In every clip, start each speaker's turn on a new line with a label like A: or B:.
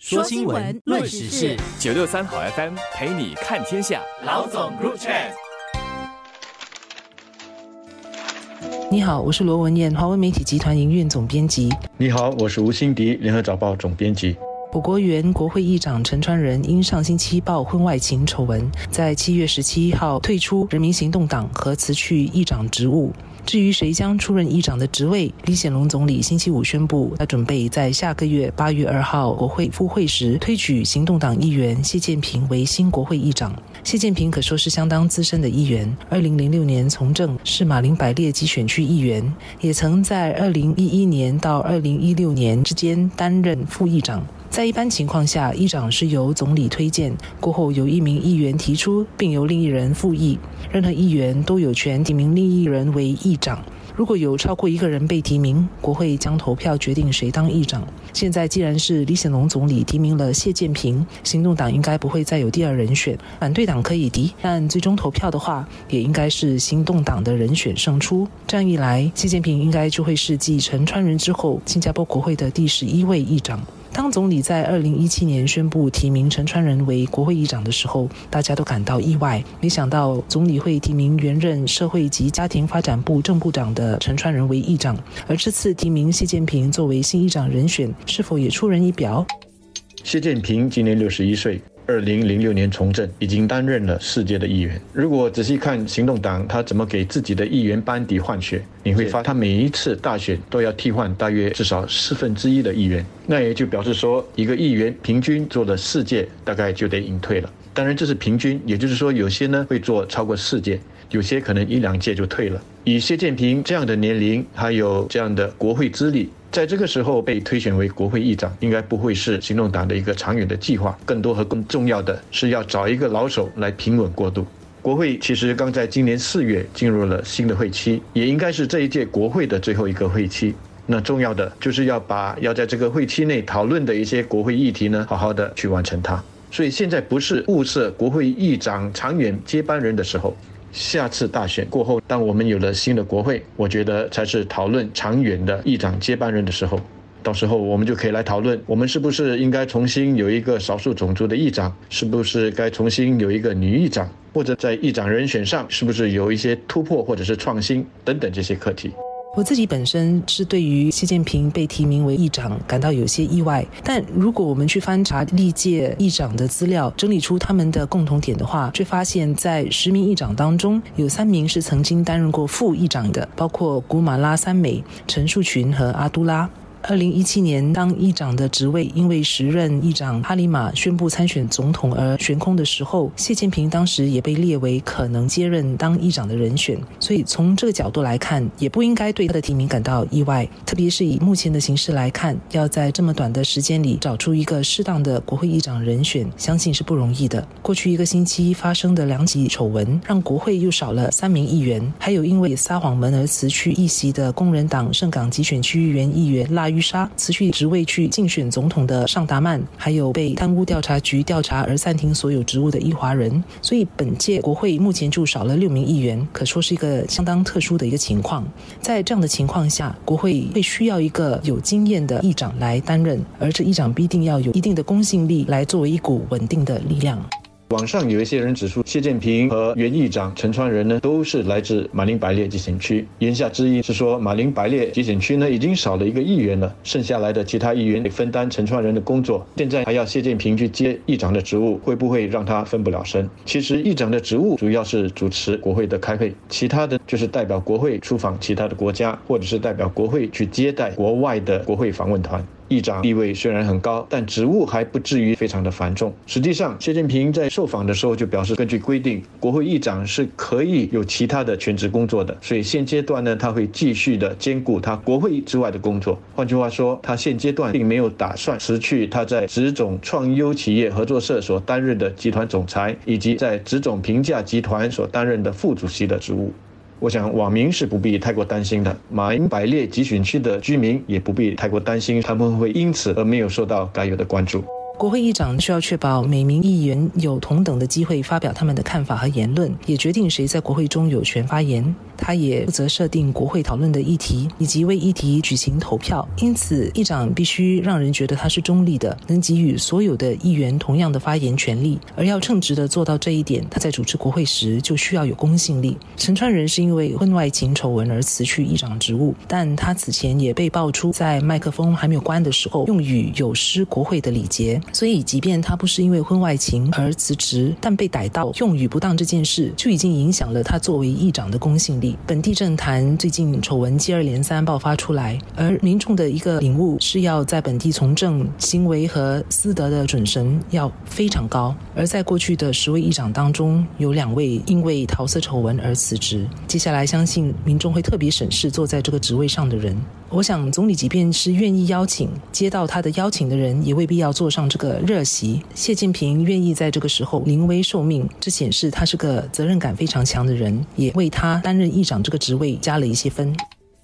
A: 说新闻，论时事，
B: 九六三好 FM 陪你看天下。
A: 老总入场。
C: 你好，我是罗文燕，华为媒体集团营运总编辑。
D: 你好，我是吴欣迪，联合早报总编辑。
C: 我国原国会议长陈川仁因上星期曝婚外情丑闻，在七月十七号退出人民行动党和辞去议长职务。至于谁将出任议长的职位，李显龙总理星期五宣布，他准备在下个月八月二号国会复会时推举行动党议员谢建平为新国会议长。谢建平可说是相当资深的议员，二零零六年从政，是马林百列及选区议员，也曾在二零一一年到二零一六年之间担任副议长。在一般情况下，议长是由总理推荐，过后由一名议员提出，并由另一人复议。任何议员都有权提名另一人为议长。如果有超过一个人被提名，国会将投票决定谁当议长。现在既然是李显龙总理提名了谢建平，行动党应该不会再有第二人选，反对党可以敌，但最终投票的话，也应该是行动党的人选胜出。这样一来，谢建平应该就会是继陈川仁之后，新加坡国会的第十一位议长。当总理在二零一七年宣布提名陈川仁为国会议长的时候，大家都感到意外。没想到总理会提名原任社会及家庭发展部正部长的陈川仁为议长，而这次提名谢建平作为新议长人选，是否也出人意表？
D: 谢建平今年六十一岁。二零零六年从政，已经担任了世界的议员。如果仔细看行动党他怎么给自己的议员班底换血，你会发他每一次大选都要替换大约至少四分之一的议员，那也就表示说，一个议员平均做了四届，大概就得隐退了。当然这是平均，也就是说有些呢会做超过四届，有些可能一两届就退了。以谢建平这样的年龄，还有这样的国会资历。在这个时候被推选为国会议长，应该不会是行动党的一个长远的计划。更多和更重要的是要找一个老手来平稳过渡。国会其实刚在今年四月进入了新的会期，也应该是这一届国会的最后一个会期。那重要的就是要把要在这个会期内讨论的一些国会议题呢，好好的去完成它。所以现在不是物色国会议长长远接班人的时候。下次大选过后，当我们有了新的国会，我觉得才是讨论长远的议长接班人的时候。到时候我们就可以来讨论，我们是不是应该重新有一个少数种族的议长，是不是该重新有一个女议长，或者在议长人选上是不是有一些突破或者是创新等等这些课题。
C: 我自己本身是对于习近平被提名为议长感到有些意外，但如果我们去翻查历届议长的资料，整理出他们的共同点的话，却发现，在十名议长当中，有三名是曾经担任过副议长的，包括古马拉三美、陈树群和阿都拉。二零一七年，当议长的职位因为时任议长哈里马宣布参选总统而悬空的时候，谢建平当时也被列为可能接任当议长的人选。所以从这个角度来看，也不应该对他的提名感到意外。特别是以目前的形势来看，要在这么短的时间里找出一个适当的国会议长人选，相信是不容易的。过去一个星期发生的两起丑闻，让国会又少了三名议员，还有因为撒谎门而辞去议席的工人党圣港集选区议员议员拉。于沙辞去职位去竞选总统的尚达曼，还有被贪污调查局调查而暂停所有职务的伊华人，所以本届国会目前就少了六名议员，可说是一个相当特殊的一个情况。在这样的情况下，国会会需要一个有经验的议长来担任，而这议长必定要有一定的公信力，来作为一股稳定的力量。
D: 网上有一些人指出，谢建平和原议长陈川仁呢，都是来自马林百列集选区。言下之意是说，马林百列集选区呢，已经少了一个议员了，剩下来的其他议员得分担陈川仁的工作。现在还要谢建平去接议长的职务，会不会让他分不了身？其实，议长的职务主要是主持国会的开会，其他的就是代表国会出访其他的国家，或者是代表国会去接待国外的国会访问团。议长地位虽然很高，但职务还不至于非常的繁重。实际上，习近平在受访的时候就表示，根据规定，国会议长是可以有其他的全职工作的。所以现阶段呢，他会继续的兼顾他国会之外的工作。换句话说，他现阶段并没有打算辞去他在职种创优企业合作社所担任的集团总裁，以及在职种评价集团所担任的副主席的职务。我想网民是不必太过担心的，马英百列集选区的居民也不必太过担心，他们会因此而没有受到该有的关注。
C: 国会议长需要确保每名议员有同等的机会发表他们的看法和言论，也决定谁在国会中有权发言。他也负责设定国会讨论的议题，以及为议题举行投票。因此，议长必须让人觉得他是中立的，能给予所有的议员同样的发言权利。而要称职的做到这一点，他在主持国会时就需要有公信力。陈川仁是因为婚外情丑闻而辞去议长职务，但他此前也被爆出在麦克风还没有关的时候用语有失国会的礼节。所以，即便他不是因为婚外情而辞职，但被逮到用语不当这件事，就已经影响了他作为议长的公信力。本地政坛最近丑闻接二连三爆发出来，而民众的一个领悟是要在本地从政行为和私德的准绳要非常高。而在过去的十位议长当中，有两位因为桃色丑闻而辞职。接下来，相信民众会特别审视坐在这个职位上的人。我想，总理即便是愿意邀请，接到他的邀请的人，也未必要坐上这个热席。谢建平愿意在这个时候临危受命，这显示他是个责任感非常强的人，也为他担任议长这个职位加了一些分。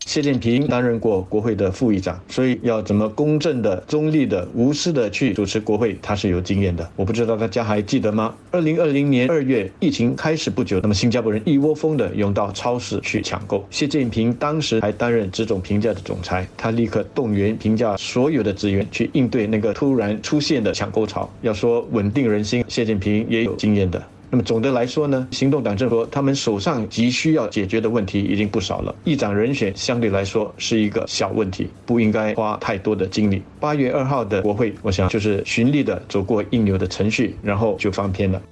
D: 谢建平担任过国会的副议长，所以要怎么公正的、中立的、无私的去主持国会，他是有经验的。我不知道大家还记得吗？二零二零年二月疫情开始不久，那么新加坡人一窝蜂的涌到超市去抢购。谢建平当时还担任这种评价的总裁，他立刻动员评价所有的职员去应对那个突然出现的抢购潮。要说稳定人心，谢建平也有经验的。那么总的来说呢，行动党政府他们手上急需要解决的问题已经不少了。议长人选相对来说是一个小问题，不应该花太多的精力。八月二号的国会，我想就是循例的走过应有的程序，然后就翻篇了。